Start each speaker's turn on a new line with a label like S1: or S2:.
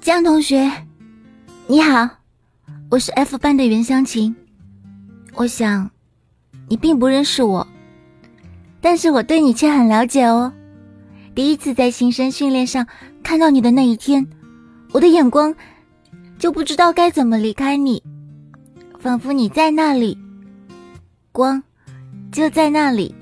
S1: 江同学你好我是 f 班的袁湘琴。我想你并不认识我但是我对你却很了解哦。第一次在新生训练上看到你的那一天我的眼光就不知道该怎么离开你仿佛你在那里光就在那里